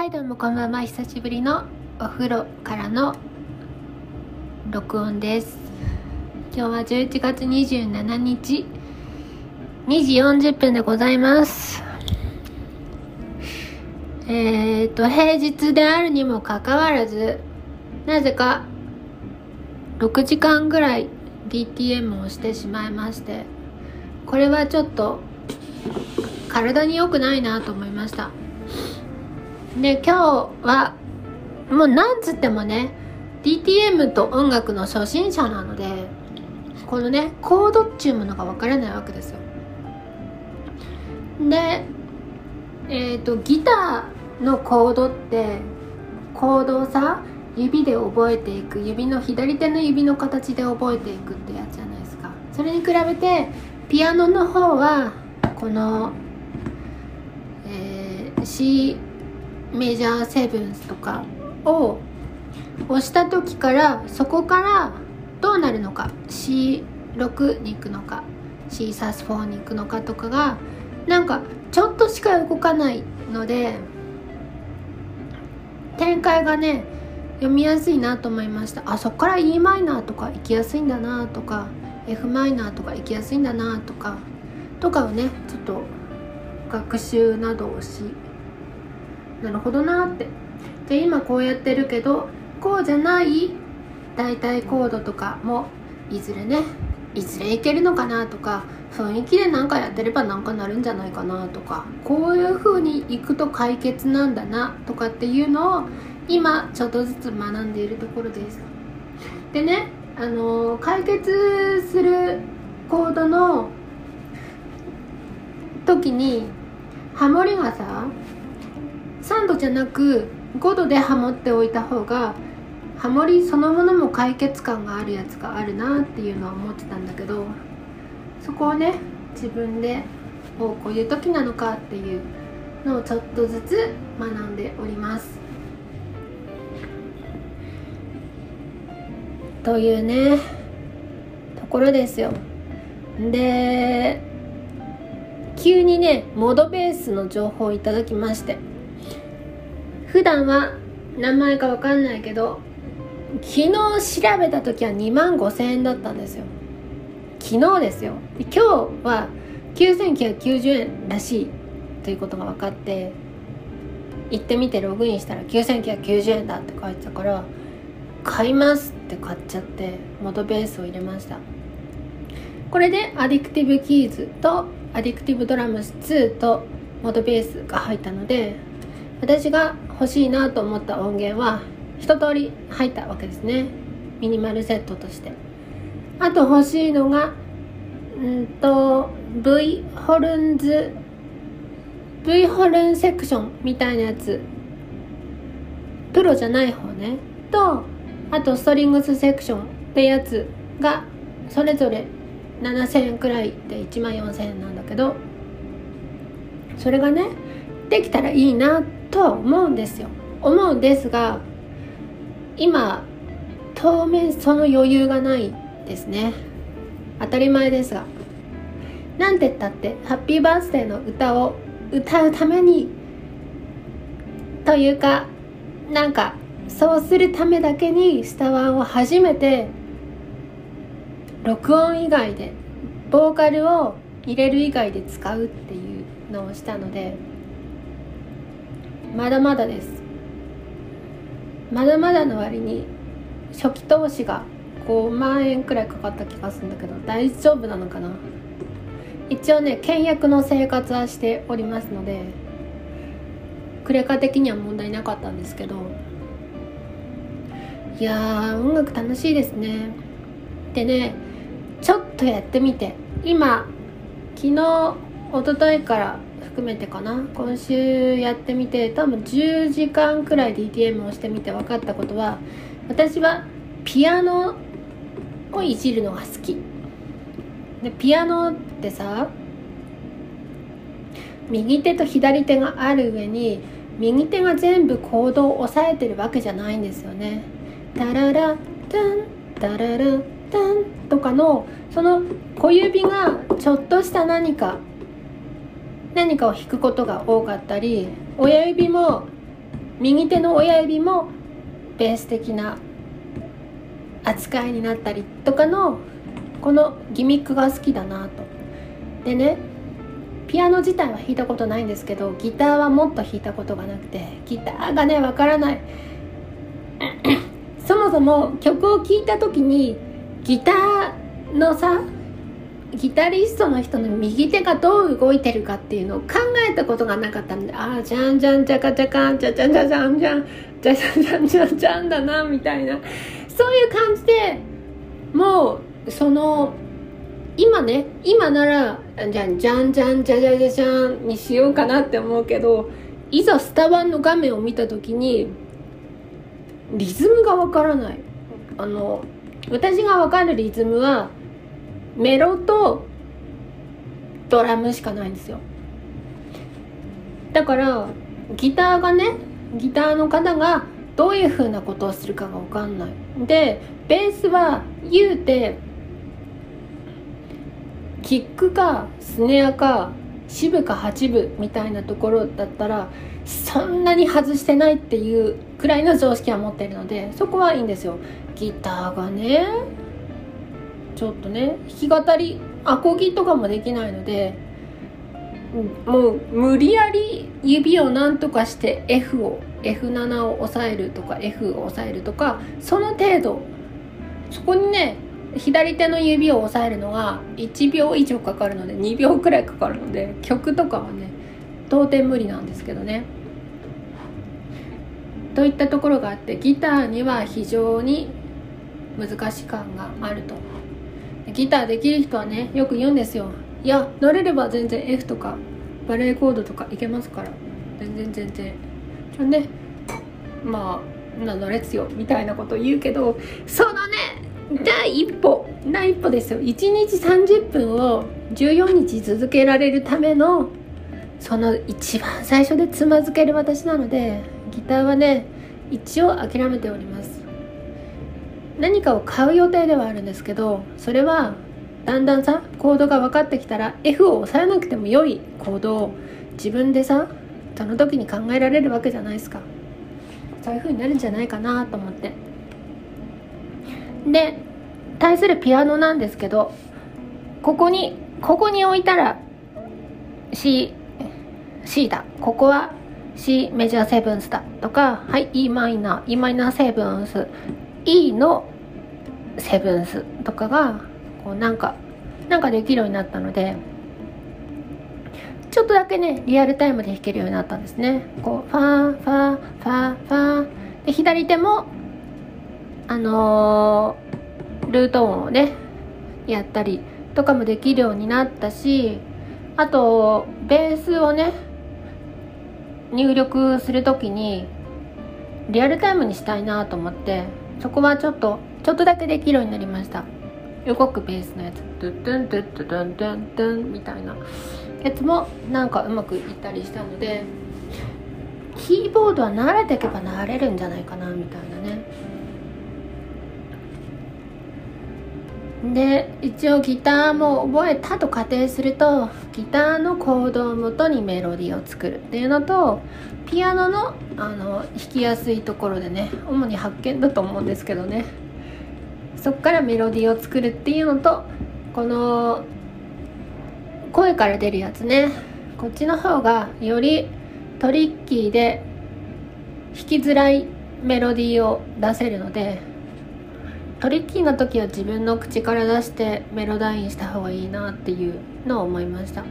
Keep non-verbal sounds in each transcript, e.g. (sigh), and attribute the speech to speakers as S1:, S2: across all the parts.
S1: はいどうもこんばんは。久しぶりのお風呂からの録音です。今日は11月27日。2時40分でございます。えーと平日であるにもかかわらずなぜか6時間ぐらい DTM をしてしまいましてこれはちょっと体に良くないなと思いました。で今日はもうなんつってもね DTM と音楽の初心者なのでこのねコードっちゅうものがわからないわけですよ。でえっ、ー、とギターのコードってコードをさ指で覚えていく指の左手の指の形で覚えていくってやつじゃないですか。それに比べてピアノの方はこの、えー、C メジャーセブンスとかを押した時からそこからどうなるのか C6 に行くのか C サス4に行くのかとかがなんかちょっとしか動かないので展開がね読みやすいなと思いました。あそこから e マイナーとか行きやすいんだなとか f マイナーとか行きやすいんだなとかとかをねちょっと学習などをしなるほどなって。で今こうやってるけどこうじゃない大体コードとかもいずれねいずれいけるのかなとか雰囲気で何かやってればなんかなるんじゃないかなとかこういう風にいくと解決なんだなとかっていうのを今ちょっとずつ学んでいるところです。でねあの解決するコードの時にハモリがさ3度じゃなく5度でハモっておいた方がハモリそのものも解決感があるやつがあるなっていうのは思ってたんだけどそこをね自分でおこういう時なのかっていうのをちょっとずつ学んでおります。というねところですよ。で急にねモードベースの情報をいただきまして。普段は名前か分かんないけど昨日調べた時は2万5000円だったんですよ。昨日ですよ。今日は9990円らしいということが分かって行ってみてログインしたら9990円だって書いてたから買いますって買っちゃって元ベースを入れました。これでアディクティブキーズとアディクティブドラムス2と元ベースが入ったので私が欲しいなと思った音源は一通り入ったわけですね。ミニマルセットとして。あと欲しいのがうんと V ホルンズ V ホルンセクションみたいなやつ。プロじゃない方ね。とあとストリングスセクションってやつがそれぞれ7000円くらいで1万4000円なんだけどそれがねできたらいいなってとは思うんですよ。思うんですが今当面その余裕がないですね。当たり前ですが。なんて言ったってハッピーバースデーの歌を歌うためにというかなんかそうするためだけにスタワーを初めて録音以外でボーカルを入れる以外で使うっていうのをしたのでまだまだです。まだまだの割に初期投資が5万円くらいかかった気がするんだけど大丈夫なのかな？一応ね倹約の生活はしておりますのでクレカ的には問題なかったんですけどいや音楽楽しいですね。でねちょっとやってみて今昨日一昨日から含めてかな。今週やってみて多分10時間くらい DTM をしてみて分かったことは私はピアノをいじるのが好き。でピアノってさ右手と左手がある上に右手が全部コードを押さえてるわけじゃないんですよね。タララタンタララタンとかのその小指がちょっとした何か何かを弾くことが多かったり親指も右手の親指もベース的な扱いになったりとかのこのギミックが好きだなと。でねピアノ自体は弾いたことないんですけどギターはもっと弾いたことがなくてギターがねわからない。そもそも曲を聴いた時にギターのさギタリストの人の右手がどう動いてるかっていうのを考えたことがなかったんでああじゃんじゃんじゃかじゃかんじゃじゃんじゃじゃんじゃんじゃじゃんじゃんじゃんじゃんだなみたいなそういう感じでもうその今ね今ならじゃんじゃんじゃんじゃじゃじゃじゃんにしようかなって思うけどいざスタバンの画面を見た時にリズムがわからないあの私がわかるリズムはメロとドラムしかないんですよ。だからギターがねギターの方がどういう風なことをするかが分かんない。でベースは言うてキックかスネアか支部か8部みたいなところだったらそんなに外してないっていうくらいの常識は持ってるのでそこはいいんですよ。ギターがねちょっとね弾き語りアコギとかもできないのでもう無理やり指を何とかして F を F7 を押さえるとか F を押さえるとかその程度。そこにね左手の指を押さえるのが1秒以上かかるので2秒くらいかかるので曲とかはね到底無理なんですけどね。といったところがあってギターには非常に難し感があると。ギターできる人はねよく言うんですよ。いや乗れれば全然 F とかバレエコードとかいけますから。全然全然。ちょねまあなのですよ。みたいなこと言うけどそのね第一歩第一歩ですよ。1日30分を14日続けられるためのその一番最初でつまずける私なのでギターはね一応諦めております。何かを買う予定ではあるんですけどそれはだんだんさコードが分かってきたら F を押さえなくても良いコードを自分でさその時に考えられるわけじゃないですか。そういう風になるんじゃないかなと思って。で対するピアノなんですけどここにここに置いたら C C だ。ここは C メジャーセブンスだとかはい E マイナー E マイナーセブンス。E のセブンスとかがこうなんかなんかできるようになったのでちょっとだけねリアルタイムで弾けるようになったんですね。こうファーファーファーファー。で左手もあのー、ルート音をねやったりとかもできるようになったしあとベースをね入力する時にリアルタイムにしたいなと思ってそこはちょっとちょっとだけできるようになりました。動くベースのやつ。ドゥドゥンドゥドゥドゥンドゥンドゥンみたいなやつもなんかうまくいったりしたのでキーボードは慣れていけば慣れるんじゃないかなみたいなねで一応ギターも覚えたと仮定するとギターのコードをもとにメロディーを作るっていうのとピアノのあの弾きやすいところでね主に発見だと思うんですけどねそこからメロディーを作るっていうのとこの声から出るやつね。こっちの方がよりトリッキーで弾きづらいメロディーを出せるのでトリッキーな時は自分の口から出してメロダインした方がいいなっていうのを思いました。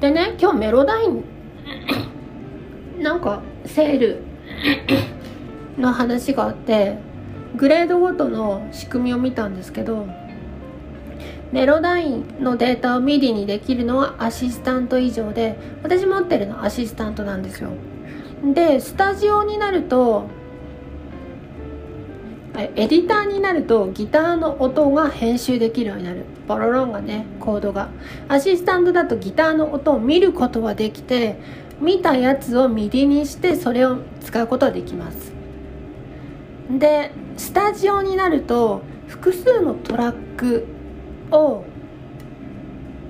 S1: でね今日メロダインなんかセールの話があってグレードごとの仕組みを見たんですけどメロダインのデータを MIDI にできるのはアシスタント以上で私持ってるのはアシスタントなんですよ。でスタジオになるとエディターになるとギターの音が編集できるようになる。ボロロンがねコードが。アシスタントだとギターの音を見ることはできて見たやつを MIDI にしてそれを使うことはできます。でスタジオになると複数のトラックを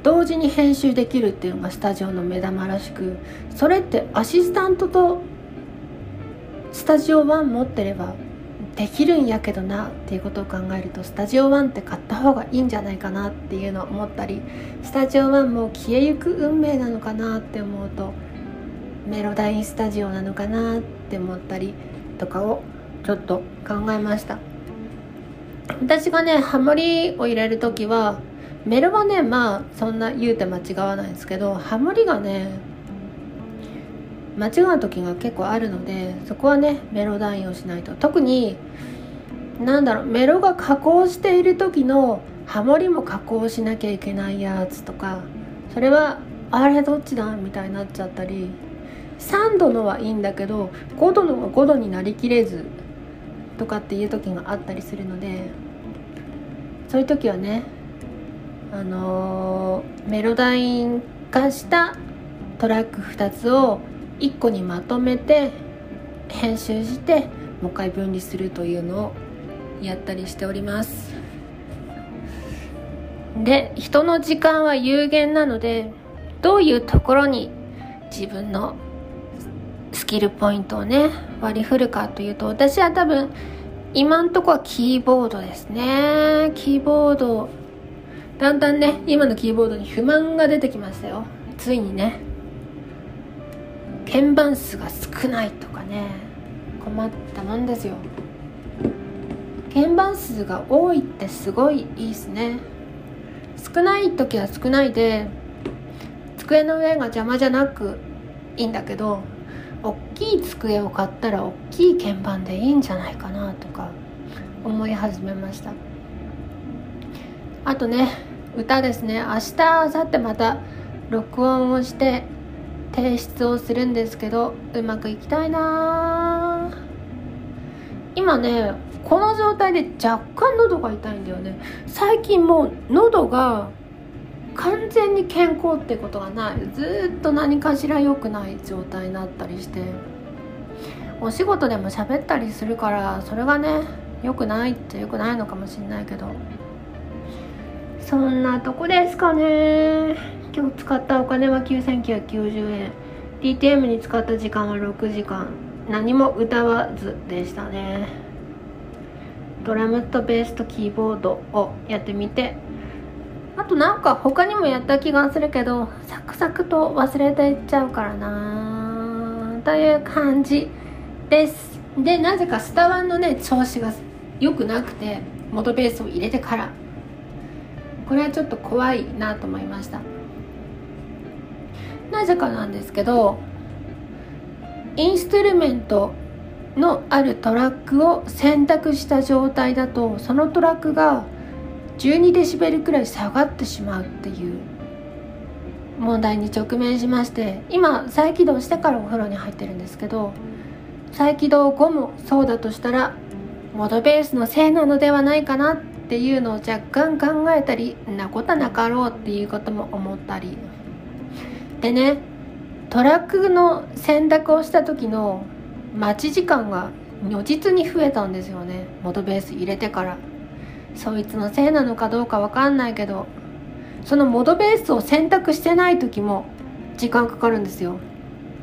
S1: 同時に編集できるっていうのがスタジオの目玉らしくそれってアシスタントとスタジオ1持ってればできるんやけどなっていうことを考えるとスタジオ1って買った方がいいんじゃないかなっていうのを思ったりスタジオ1も消えゆく運命なのかなって思うとメロダインスタジオなのかなって思ったりとかをちょっと考えました。私がねハモリを入れる時はメロはねまあそんな言うて間違わないんですけどハモリがね間違う時が結構あるのでそこはねメロダインをしないと。特になんだろうメロが加工している時のハモリも加工しなきゃいけないやつとかそれはあれどっちだみたいになっちゃったり3度のはいいんだけど5度のが5度になりきれずとかっていう時があったりするのでそういう時はねあのー、メロダイン化したトラック2つを1個にまとめて編集してもう一回分離するというのをやったりしております。で人の時間は有限なのでどういうところに自分のスキルポイントをね割り振るかというと私は多分今んとこはキーボードですね。キーボードだんだんね今のキーボードに不満が出てきましたよ。ついにね鍵盤数が少ないとかね困ったもんですよ。鍵盤数が多いってすごいいいですね。少ない時は少ないで机の上が邪魔じゃなくいいんだけど大きい机を買ったら大きい鍵盤でいいんじゃないかなとか思い始めました。あとね歌ですね。明日明後日また録音をして提出をするんですけどうまくいきたいな。今ねこの状態で若干喉が痛いんだよね。最近もう喉が完全に健康ってことがない。ずっと何かしら良くない状態になったりして。お仕事でも喋ったりするからそれがね良くないって良くないのかもしんないけど。そんなとこですかね。今日使ったお金は9990円。DTM に使った時間は6時間。何も歌わずでしたね。ドラムとベースとキーボードをやってみてあとなんか他にもやった気がするけどサクサクと忘れていっちゃうからなという感じです。でなぜかスタバンのね調子が良くなくて元ベースを入れてから。これはちょっと怖いなと思いました。なぜかなんですけどインストゥルメントのあるトラックを選択した状態だとそのトラックが12デシベルくらい下がってしまうっていう問題に直面しまして今再起動してからお風呂に入ってるんですけど再起動後もそうだとしたらモドベースのせいなのではないかなっていうのを若干考えたりなことなかろうっていうことも思ったり。でねトラックの選択をした時の待ち時間が如実に増えたんですよね。元ベース入れてから。そいつのせいなのかどうかわかんないけどそのモドベースを選択してない時も時間かかるんですよ。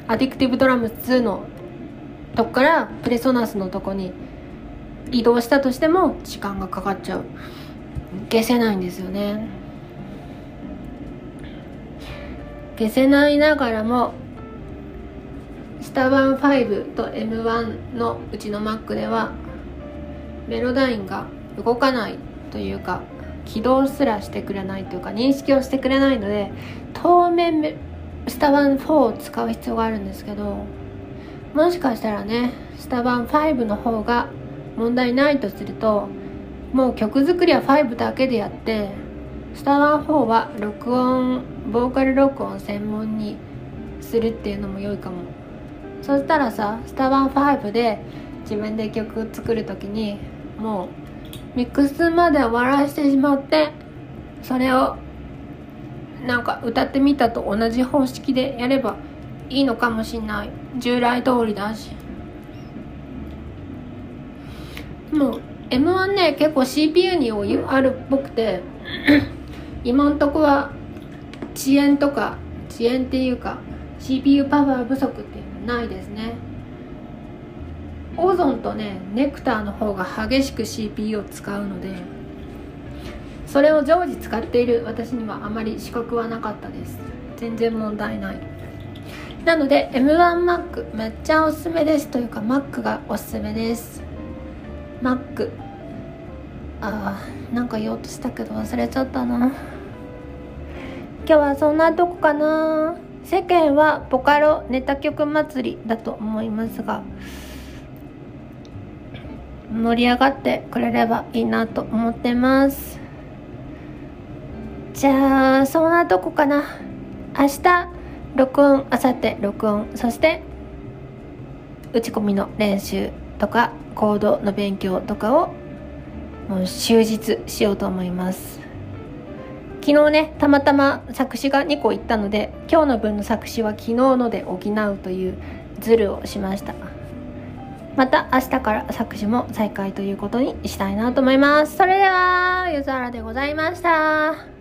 S1: アディクティブドラム2のとこからプレソナスのとこに移動したとしても時間がかかっちゃう。消せないんですよね。消せないながらもスタバン5と M1 のうちの Mac ではメロダインが動かないというか起動すらしてくれないというか認識をしてくれないので当面スタバン4を使う必要があるんですけどもしかしたらねスタバン5の方が問題ないとするともう曲作りは5だけでやってスタバン4は録音ボーカル録音専門にするっていうのも良いかも。そしたらさスタバン5で自分で曲作る時にもうミックスまで終わらせてしまってそれをなんか歌ってみたと同じ方式でやればいいのかもしんない。従来通りだし。もう M1 ね結構 CPU に余裕あるっぽくて (coughs) 今んとこは遅延とか遅延っていうか CPU パワー不足っていうのはないですね。オゾンとねネクターの方が激しく CPU を使うのでそれを常時使っている私にはあまり資格はなかったです。全然問題ない。なので M1Mac めっちゃおすすめですというか Mac がおすすめです。Mac あーなんか言おうとしたけど忘れちゃったな。今日はそんなとこかな。世間はボカロネタ曲祭りだと思いますが盛り上がってくれればいいなと思ってます。じゃあそんなとこかな。明日録音明後日録音そして打ち込みの練習とかコードの勉強とかをもう終日しようと思います。昨日ねたまたま作詞が2個いったので今日の分の作詞は昨日ので補うというズルをしました。また明日から作詞も再開ということにしたいなと思います。それではゆずはらでございました。